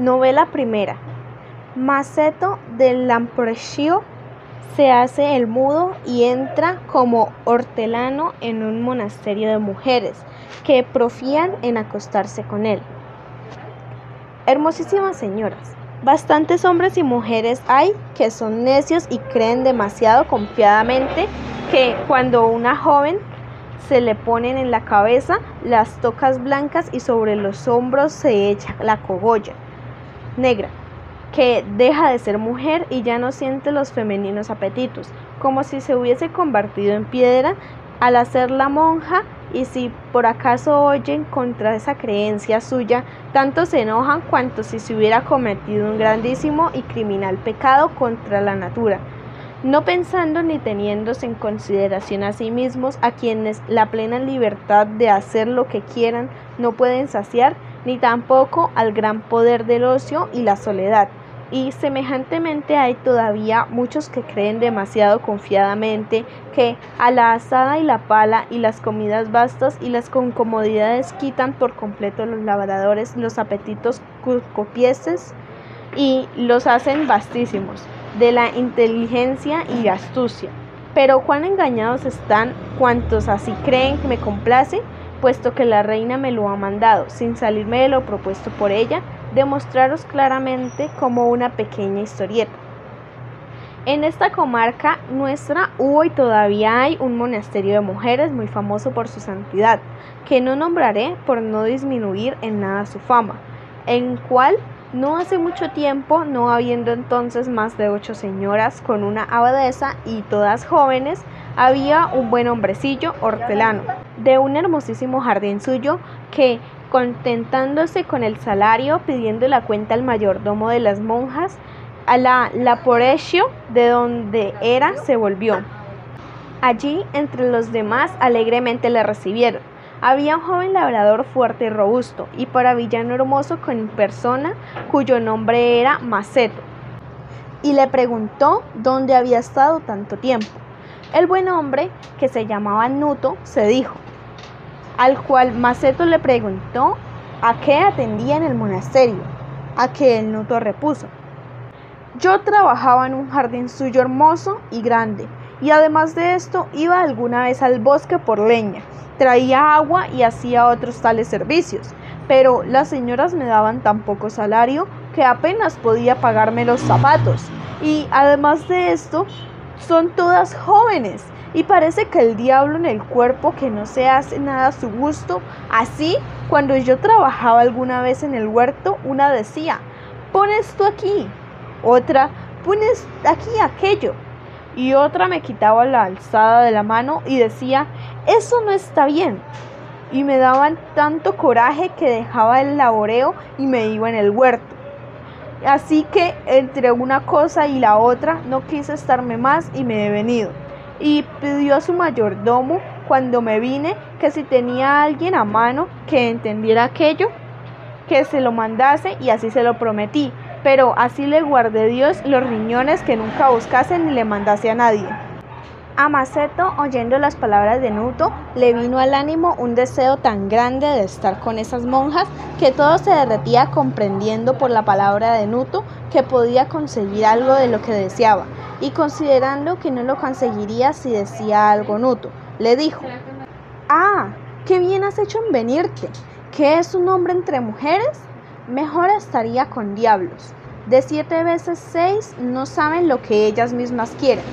Novela primera. Maceto del Lamprecio se hace el mudo y entra como hortelano en un monasterio de mujeres que profían en acostarse con él. Hermosísimas señoras, bastantes hombres y mujeres hay que son necios y creen demasiado confiadamente que cuando una joven se le ponen en la cabeza las tocas blancas y sobre los hombros se echa la cogolla negra, que deja de ser mujer y ya no siente los femeninos apetitos, como si se hubiese convertido en piedra al hacer la monja y si por acaso oyen contra esa creencia suya, tanto se enojan cuanto si se hubiera cometido un grandísimo y criminal pecado contra la natura, no pensando ni teniéndose en consideración a sí mismos a quienes la plena libertad de hacer lo que quieran no pueden saciar, ni tampoco al gran poder del ocio y la soledad. Y semejantemente hay todavía muchos que creen demasiado confiadamente que a la asada y la pala y las comidas vastas y las concomodidades quitan por completo los labradores los apetitos copieses y los hacen vastísimos de la inteligencia y astucia. Pero cuán engañados están cuantos así creen que me complace puesto que la reina me lo ha mandado, sin salirme de lo propuesto por ella, demostraros claramente como una pequeña historieta. En esta comarca nuestra hubo y todavía hay un monasterio de mujeres muy famoso por su santidad, que no nombraré por no disminuir en nada su fama, en cual no hace mucho tiempo, no habiendo entonces más de ocho señoras con una abadesa y todas jóvenes, había un buen hombrecillo hortelano, de un hermosísimo jardín suyo, que, contentándose con el salario, pidiendo la cuenta al mayordomo de las monjas, a la Laporecio, de donde era, se volvió. Allí, entre los demás, alegremente le recibieron había un joven labrador fuerte y robusto, y para villano hermoso con persona, cuyo nombre era Maceto, y le preguntó dónde había estado tanto tiempo. El buen hombre, que se llamaba Nuto, se dijo, al cual Maceto le preguntó a qué atendía en el monasterio, a que el Nuto repuso, yo trabajaba en un jardín suyo hermoso y grande, y además de esto iba alguna vez al bosque por leña, traía agua y hacía otros tales servicios, pero las señoras me daban tan poco salario que apenas podía pagarme los zapatos. Y además de esto, son todas jóvenes. Y parece que el diablo en el cuerpo que no se hace nada a su gusto. Así, cuando yo trabajaba alguna vez en el huerto, una decía, pon esto aquí, otra, pones aquí aquello, y otra me quitaba la alzada de la mano y decía, eso no está bien. Y me daban tanto coraje que dejaba el laboreo y me iba en el huerto. Así que entre una cosa y la otra no quise estarme más y me he venido. Y pidió a su mayordomo cuando me vine que si tenía alguien a mano que entendiera aquello, que se lo mandase y así se lo prometí. Pero así le guardé Dios los riñones que nunca buscase ni le mandase a nadie. A Maceto, oyendo las palabras de Nuto, le vino al ánimo un deseo tan grande de estar con esas monjas que todo se derretía comprendiendo por la palabra de Nuto que podía conseguir algo de lo que deseaba, y considerando que no lo conseguiría si decía algo Nuto, le dijo, Ah, qué bien has hecho en venirte, ¿qué es un hombre entre mujeres? Mejor estaría con diablos. De siete veces seis no saben lo que ellas mismas quieren.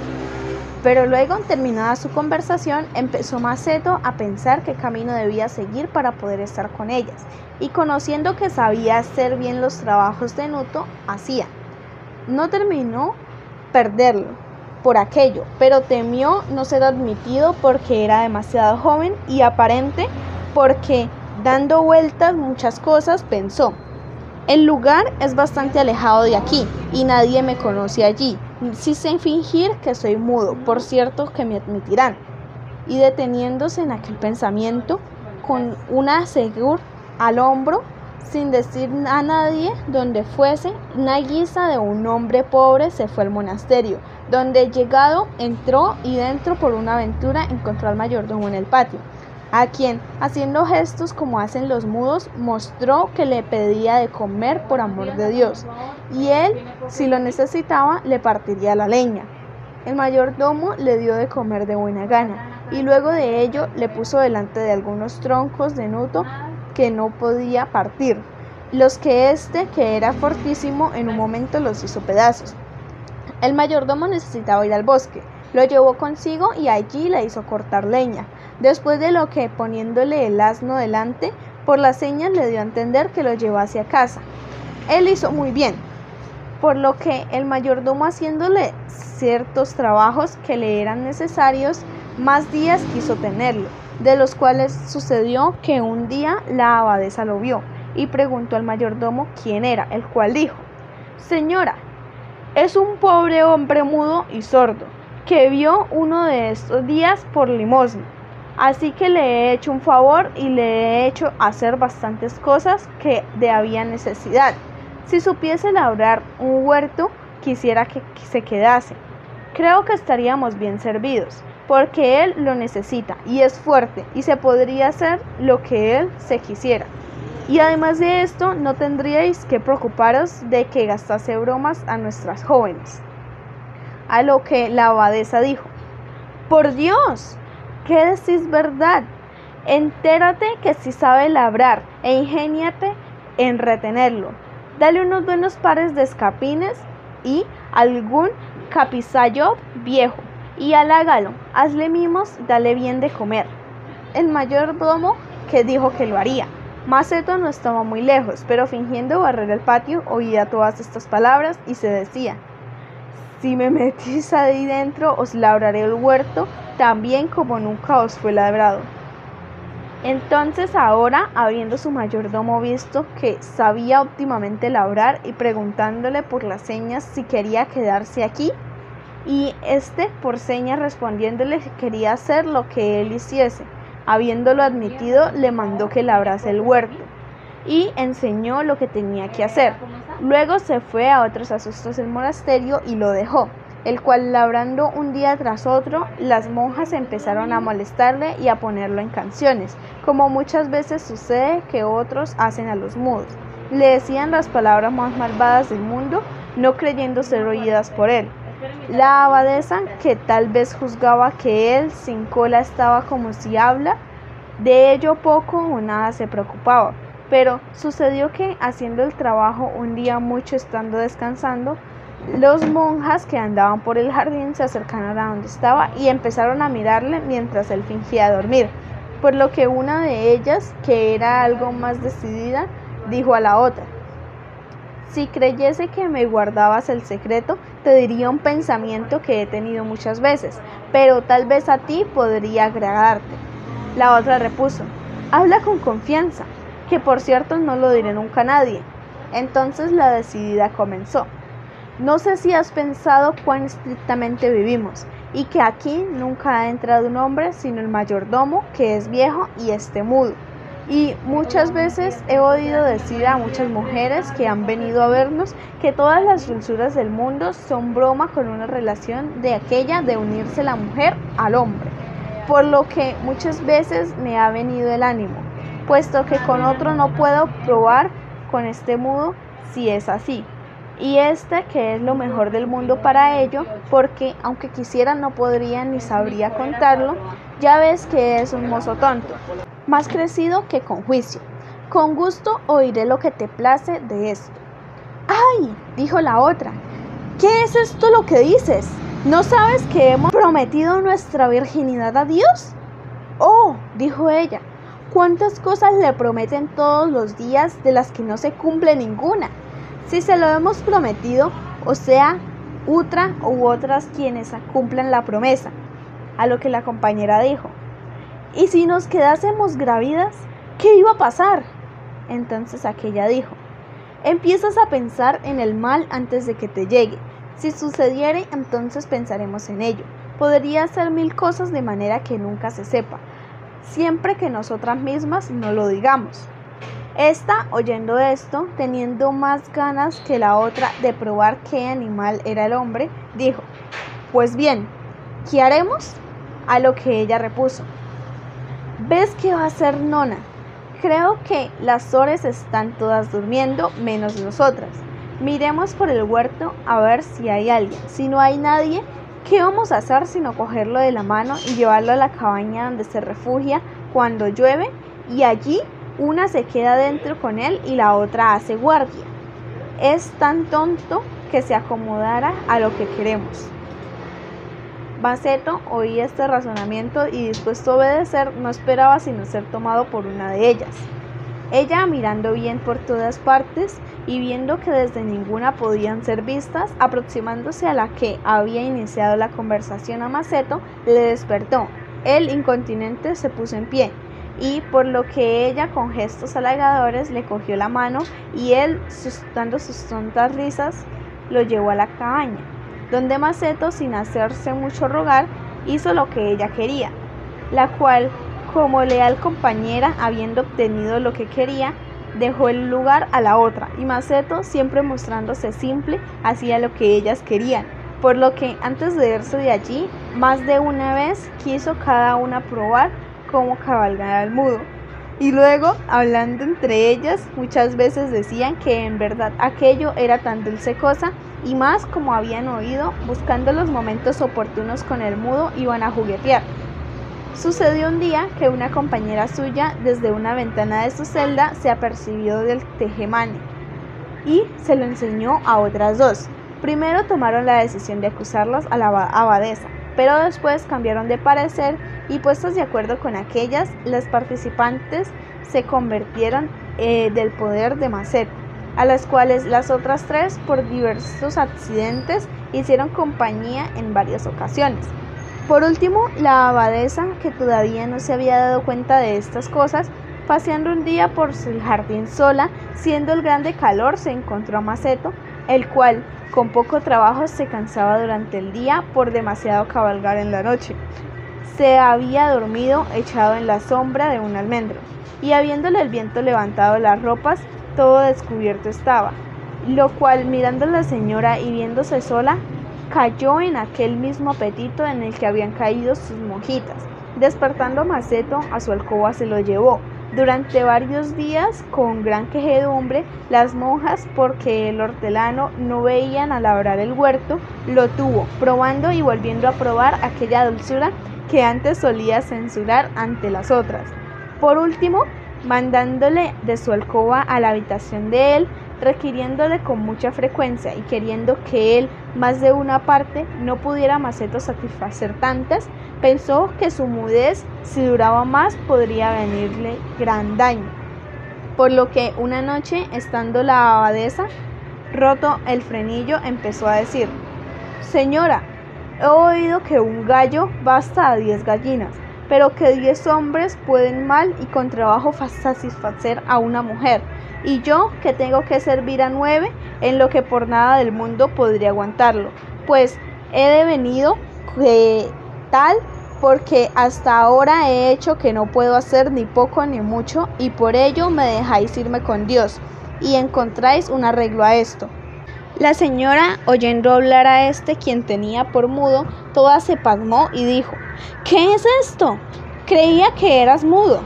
Pero luego, terminada su conversación, empezó Maceto a pensar qué camino debía seguir para poder estar con ellas, y conociendo que sabía hacer bien los trabajos de Nuto, hacía. No terminó perderlo por aquello, pero temió no ser admitido porque era demasiado joven y aparente porque, dando vueltas muchas cosas, pensó, el lugar es bastante alejado de aquí y nadie me conoce allí. Sí sé fingir que soy mudo, por cierto que me admitirán. Y deteniéndose en aquel pensamiento, con una segur al hombro, sin decir a nadie donde fuese, una guisa de un hombre pobre se fue al monasterio, donde llegado entró y dentro por una aventura encontró al mayordomo en el patio. A quien, haciendo gestos como hacen los mudos, mostró que le pedía de comer por amor de Dios, y él, si lo necesitaba, le partiría la leña. El mayordomo le dio de comer de buena gana, y luego de ello le puso delante de algunos troncos de nuto que no podía partir, los que éste, que era fortísimo, en un momento los hizo pedazos. El mayordomo necesitaba ir al bosque, lo llevó consigo y allí le hizo cortar leña, después de lo que, poniéndole el asno delante, por las señas le dio a entender que lo llevase a casa. Él hizo muy bien, por lo que el mayordomo haciéndole ciertos trabajos que le eran necesarios, más días quiso tenerlo, de los cuales sucedió que un día la abadesa lo vio y preguntó al mayordomo quién era, el cual dijo, Señora, es un pobre hombre mudo y sordo, que vio uno de estos días por limosna. Así que le he hecho un favor y le he hecho hacer bastantes cosas que de había necesidad. Si supiese labrar un huerto, quisiera que se quedase. Creo que estaríamos bien servidos, porque él lo necesita y es fuerte y se podría hacer lo que él se quisiera. Y además de esto, no tendríais que preocuparos de que gastase bromas a nuestras jóvenes. A lo que la abadesa dijo, por Dios, ¿qué decís verdad? Entérate que si sabe labrar e ingéniate en retenerlo. Dale unos buenos pares de escapines y algún capizayo viejo y halágalo, hazle mimos, dale bien de comer. El mayordomo que dijo que lo haría. Maceto no estaba muy lejos, pero fingiendo barrer el patio oía todas estas palabras y se decía, si me metís ahí dentro os labraré el huerto, también como nunca os fue labrado. Entonces ahora, habiendo su mayordomo visto que sabía óptimamente labrar y preguntándole por las señas si quería quedarse aquí, y este por señas respondiéndole que quería hacer lo que él hiciese, Habiéndolo admitido, le mandó que labrase el huerto y enseñó lo que tenía que hacer. Luego se fue a otros asustos del monasterio y lo dejó, el cual labrando un día tras otro, las monjas empezaron a molestarle y a ponerlo en canciones, como muchas veces sucede que otros hacen a los mudos. Le decían las palabras más malvadas del mundo, no creyendo ser oídas por él. La abadesa, que tal vez juzgaba que él sin cola estaba como si habla, de ello poco o nada se preocupaba. Pero sucedió que haciendo el trabajo un día mucho estando descansando, los monjas que andaban por el jardín se acercaron a donde estaba y empezaron a mirarle mientras él fingía dormir, por lo que una de ellas, que era algo más decidida, dijo a la otra, si creyese que me guardabas el secreto, te diría un pensamiento que he tenido muchas veces, pero tal vez a ti podría agradarte. La otra repuso, habla con confianza, que por cierto no lo diré nunca a nadie. Entonces la decidida comenzó. No sé si has pensado cuán estrictamente vivimos y que aquí nunca ha entrado un hombre sino el mayordomo que es viejo y esté mudo y muchas veces he oído decir a muchas mujeres que han venido a vernos que todas las dulzuras del mundo son broma con una relación de aquella de unirse la mujer al hombre, por lo que muchas veces me ha venido el ánimo, puesto que con otro no puedo probar con este mudo si es así. Y este que es lo mejor del mundo para ello, porque aunque quisiera no podría ni sabría contarlo, ya ves que es un mozo tonto más crecido que con juicio. Con gusto oiré lo que te place de esto. ¡Ay! dijo la otra. ¿Qué es esto lo que dices? ¿No sabes que hemos prometido nuestra virginidad a Dios? Oh, dijo ella, ¿cuántas cosas le prometen todos los días de las que no se cumple ninguna? Si se lo hemos prometido, o sea, otra u otras quienes cumplan la promesa. A lo que la compañera dijo, ¿Y si nos quedásemos gravidas? ¿Qué iba a pasar? Entonces aquella dijo, empiezas a pensar en el mal antes de que te llegue. Si sucediere, entonces pensaremos en ello. Podría hacer mil cosas de manera que nunca se sepa, siempre que nosotras mismas no lo digamos. Esta, oyendo esto, teniendo más ganas que la otra de probar qué animal era el hombre, dijo, Pues bien, ¿qué haremos? A lo que ella repuso, ¿Ves qué va a hacer Nona? Creo que las Ores están todas durmiendo, menos nosotras. Miremos por el huerto a ver si hay alguien. Si no hay nadie, ¿qué vamos a hacer sino cogerlo de la mano y llevarlo a la cabaña donde se refugia cuando llueve? Y allí una se queda dentro con él y la otra hace guardia. Es tan tonto que se acomodara a lo que queremos. Baceto oía este razonamiento y dispuesto a obedecer no esperaba sino ser tomado por una de ellas. Ella mirando bien por todas partes y viendo que desde ninguna podían ser vistas, aproximándose a la que había iniciado la conversación a Maceto, le despertó. El incontinente se puso en pie y por lo que ella con gestos halagadores le cogió la mano y él, dando sus tontas risas, lo llevó a la cabaña donde Maceto, sin hacerse mucho rogar, hizo lo que ella quería, la cual, como leal compañera, habiendo obtenido lo que quería, dejó el lugar a la otra, y Maceto, siempre mostrándose simple, hacía lo que ellas querían, por lo que antes de irse de allí, más de una vez quiso cada una probar cómo cabalgar al mudo. Y luego, hablando entre ellas, muchas veces decían que en verdad aquello era tan dulce cosa y más como habían oído, buscando los momentos oportunos con el mudo, iban a juguetear. Sucedió un día que una compañera suya desde una ventana de su celda se apercibió del tejemane y se lo enseñó a otras dos. Primero tomaron la decisión de acusarlas a la abadesa, pero después cambiaron de parecer y puestos de acuerdo con aquellas, las participantes se convirtieron eh, del poder de Macet a las cuales las otras tres, por diversos accidentes, hicieron compañía en varias ocasiones. Por último, la abadesa, que todavía no se había dado cuenta de estas cosas, paseando un día por el jardín sola, siendo el grande calor, se encontró a Maceto, el cual con poco trabajo se cansaba durante el día por demasiado cabalgar en la noche. Se había dormido echado en la sombra de un almendro, y habiéndole el viento levantado las ropas, todo descubierto estaba, lo cual mirando la señora y viéndose sola, cayó en aquel mismo apetito en el que habían caído sus monjitas. Despertando Maceto, a su alcoba se lo llevó. Durante varios días, con gran quejedumbre, las monjas, porque el hortelano no veían a labrar el huerto, lo tuvo, probando y volviendo a probar aquella dulzura que antes solía censurar ante las otras. Por último, mandándole de su alcoba a la habitación de él, requiriéndole con mucha frecuencia y queriendo que él, más de una parte, no pudiera Maceto satisfacer tantas, pensó que su mudez, si duraba más, podría venirle gran daño. Por lo que una noche, estando la abadesa, roto el frenillo, empezó a decir, Señora, he oído que un gallo basta a diez gallinas pero que diez hombres pueden mal y con trabajo satisfacer a una mujer, y yo que tengo que servir a nueve en lo que por nada del mundo podría aguantarlo, pues he devenido de tal porque hasta ahora he hecho que no puedo hacer ni poco ni mucho y por ello me dejáis irme con Dios y encontráis un arreglo a esto. La señora, oyendo hablar a este, quien tenía por mudo, toda se pasmó y dijo, ¿Qué es esto? Creía que eras mudo.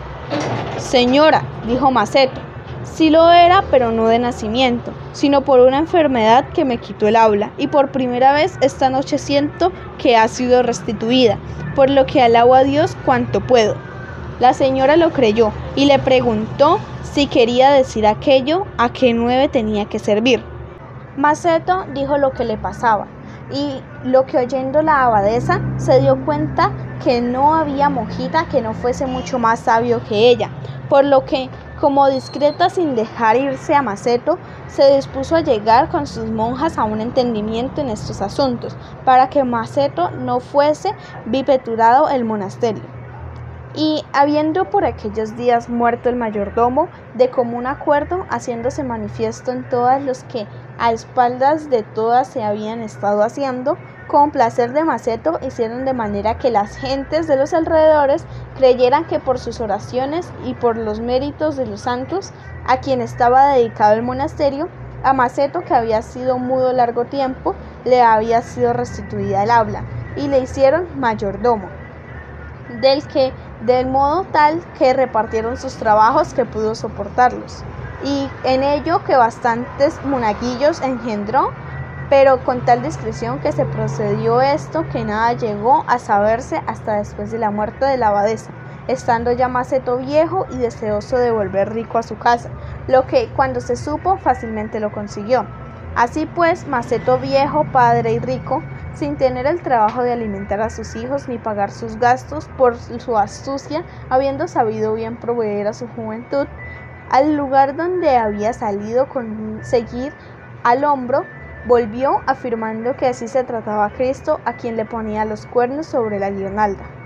Señora, dijo Maceto, sí lo era, pero no de nacimiento, sino por una enfermedad que me quitó el habla, y por primera vez esta noche siento que ha sido restituida, por lo que alabo a Dios cuanto puedo. La señora lo creyó y le preguntó si quería decir aquello a qué nueve tenía que servir. Maceto dijo lo que le pasaba y lo que oyendo la abadesa se dio cuenta que no había monjita que no fuese mucho más sabio que ella, por lo que, como discreta sin dejar irse a Maceto, se dispuso a llegar con sus monjas a un entendimiento en estos asuntos, para que Maceto no fuese vipeturado el monasterio. Y habiendo por aquellos días muerto el mayordomo, de común acuerdo, haciéndose manifiesto en todas los que a espaldas de todas se habían estado haciendo, con placer de Maceto hicieron de manera que las gentes de los alrededores creyeran que por sus oraciones y por los méritos de los santos, a quien estaba dedicado el monasterio, a Maceto, que había sido mudo largo tiempo, le había sido restituida el habla, y le hicieron mayordomo, del que de modo tal que repartieron sus trabajos que pudo soportarlos, y en ello que bastantes monaguillos engendró, pero con tal discreción que se procedió esto que nada llegó a saberse hasta después de la muerte de la abadesa, estando ya Maceto viejo y deseoso de volver rico a su casa, lo que cuando se supo fácilmente lo consiguió. Así pues, Maceto viejo, padre y rico, sin tener el trabajo de alimentar a sus hijos ni pagar sus gastos por su astucia, habiendo sabido bien proveer a su juventud, al lugar donde había salido con seguir al hombro, volvió afirmando que así se trataba a Cristo a quien le ponía los cuernos sobre la guirnalda.